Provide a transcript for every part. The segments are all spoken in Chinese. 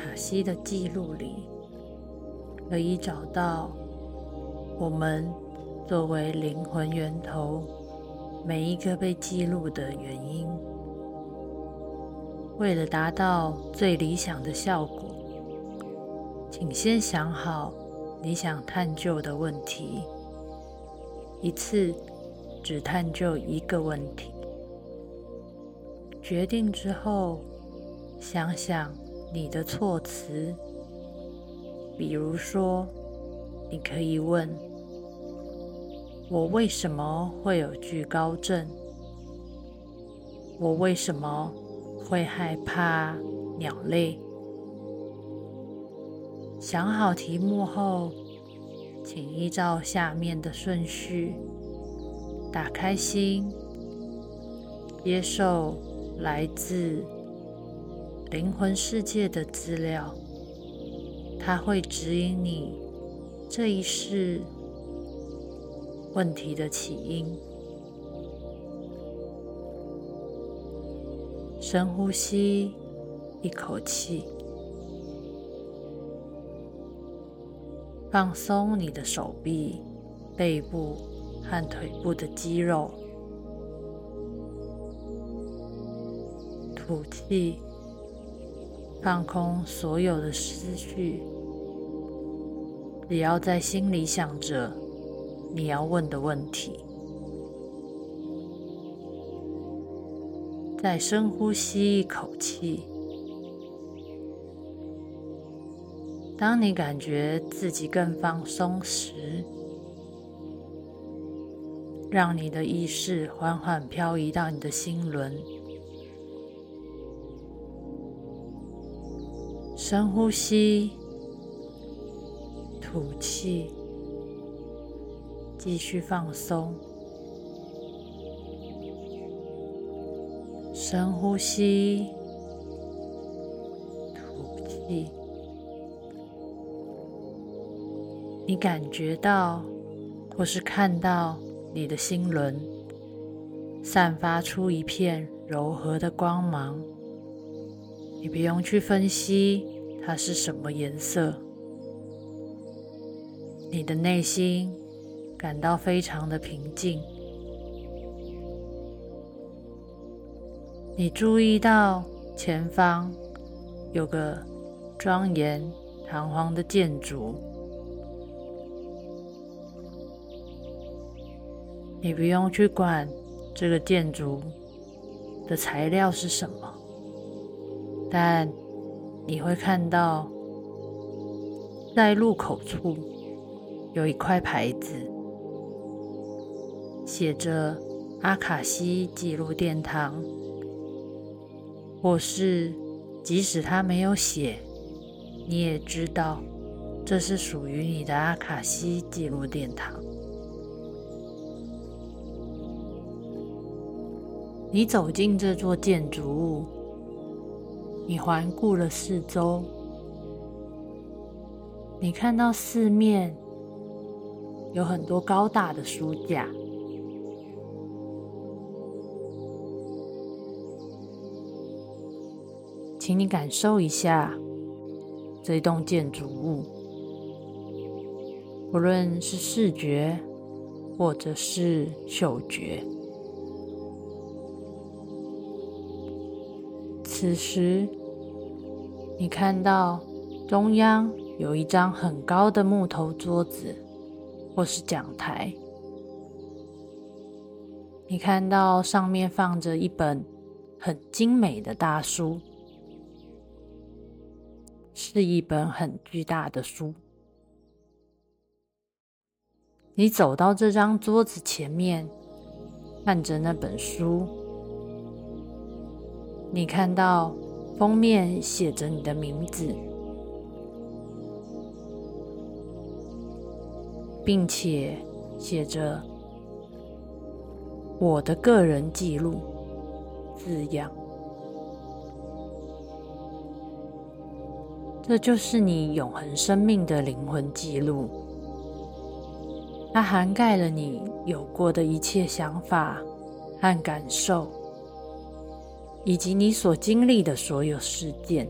卡西的记录里，可以找到我们作为灵魂源头每一个被记录的原因。为了达到最理想的效果，请先想好你想探究的问题，一次只探究一个问题。决定之后，想想你的措辞，比如说，你可以问：“我为什么会有惧高症？我为什么？”会害怕鸟类。想好题目后，请依照下面的顺序，打开心，接受来自灵魂世界的资料，它会指引你这一世问题的起因。深呼吸，一口气，放松你的手臂、背部和腿部的肌肉。吐气，放空所有的思绪，只要在心里想着你要问的问题。再深呼吸一口气。当你感觉自己更放松时，让你的意识缓缓漂移到你的心轮。深呼吸，吐气，继续放松。深呼吸，吐气。你感觉到或是看到你的心轮散发出一片柔和的光芒。你不用去分析它是什么颜色，你的内心感到非常的平静。你注意到前方有个庄严堂皇的建筑，你不用去管这个建筑的材料是什么，但你会看到在入口处有一块牌子，写着“阿卡西记录殿堂”。或是，即使他没有写，你也知道这是属于你的阿卡西记录殿堂。你走进这座建筑物，你环顾了四周，你看到四面有很多高大的书架。请你感受一下这栋建筑物，无论是视觉或者是嗅觉。此时，你看到中央有一张很高的木头桌子，或是讲台。你看到上面放着一本很精美的大书。是一本很巨大的书。你走到这张桌子前面，看着那本书，你看到封面写着你的名字，并且写着“我的个人记录”字样。这就是你永恒生命的灵魂记录，它涵盖了你有过的一切想法和感受，以及你所经历的所有事件。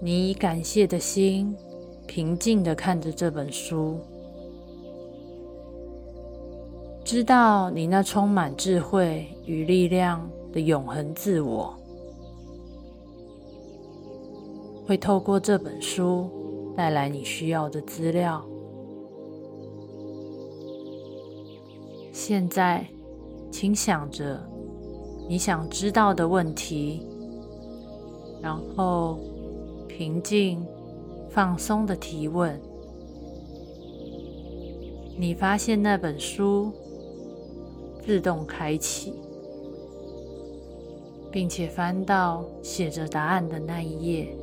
你以感谢的心，平静的看着这本书，知道你那充满智慧与力量的永恒自我，会透过这本书带来你需要的资料。现在，请想着你想知道的问题，然后平静、放松的提问。你发现那本书自动开启，并且翻到写着答案的那一页，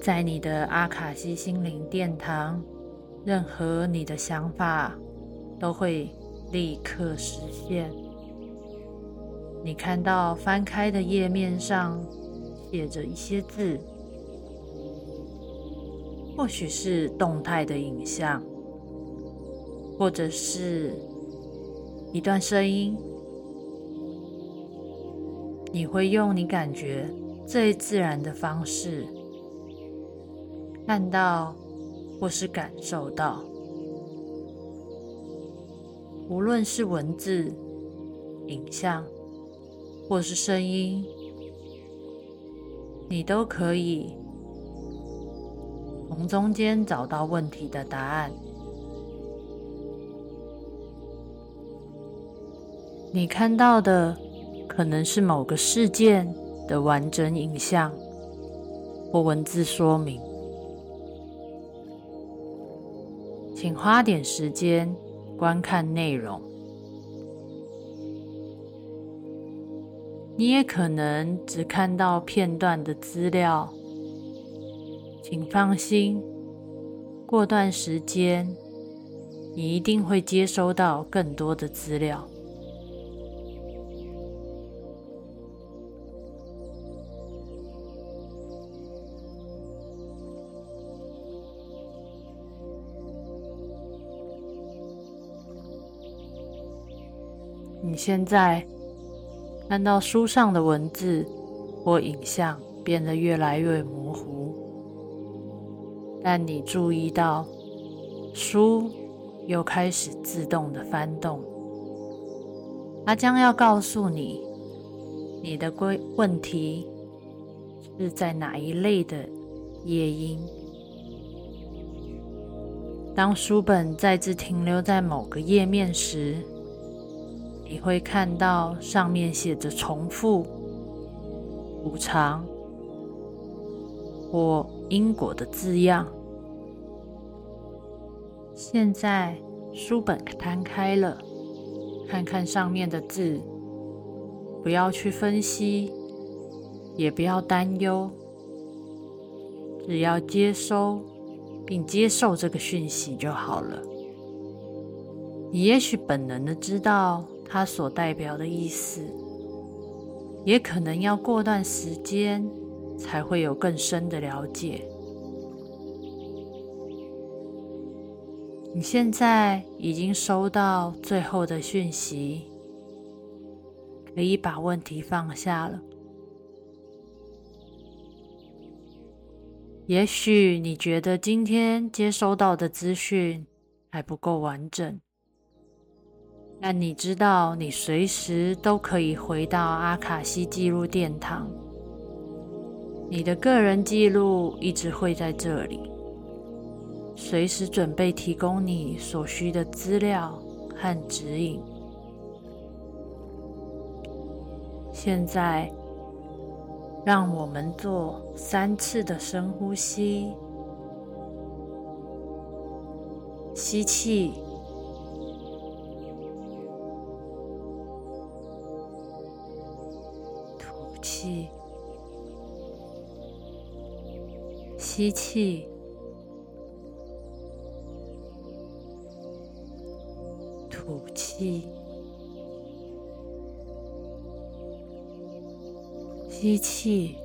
在你的阿卡西心灵殿堂。任何你的想法都会立刻实现。你看到翻开的页面上写着一些字，或许是动态的影像，或者是一段声音。你会用你感觉最自然的方式看到。或是感受到，无论是文字、影像，或是声音，你都可以从中间找到问题的答案。你看到的可能是某个事件的完整影像或文字说明。请花点时间观看内容。你也可能只看到片段的资料，请放心，过段时间你一定会接收到更多的资料。你现在看到书上的文字或影像变得越来越模糊，但你注意到书又开始自动的翻动，它将要告诉你你的归问题是在哪一类的夜莺。当书本再次停留在某个页面时，你会看到上面写着“重复”“补偿”或“因果”的字样。现在书本摊开了，看看上面的字，不要去分析，也不要担忧，只要接收并接受这个讯息就好了。你也许本能的知道。它所代表的意思，也可能要过段时间才会有更深的了解。你现在已经收到最后的讯息，可以把问题放下了。也许你觉得今天接收到的资讯还不够完整。但你知道，你随时都可以回到阿卡西记录殿堂，你的个人记录一直会在这里，随时准备提供你所需的资料和指引。现在，让我们做三次的深呼吸，吸气。气，吸气，吐气，吸气，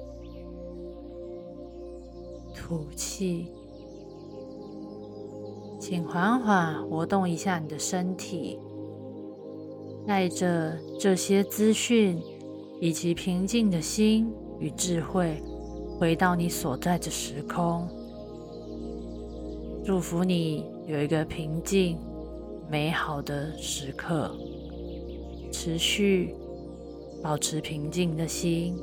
吐气。请缓缓活动一下你的身体，带着这些资讯。以及平静的心与智慧回到你所在的时空。祝福你有一个平静、美好的时刻，持续保持平静的心。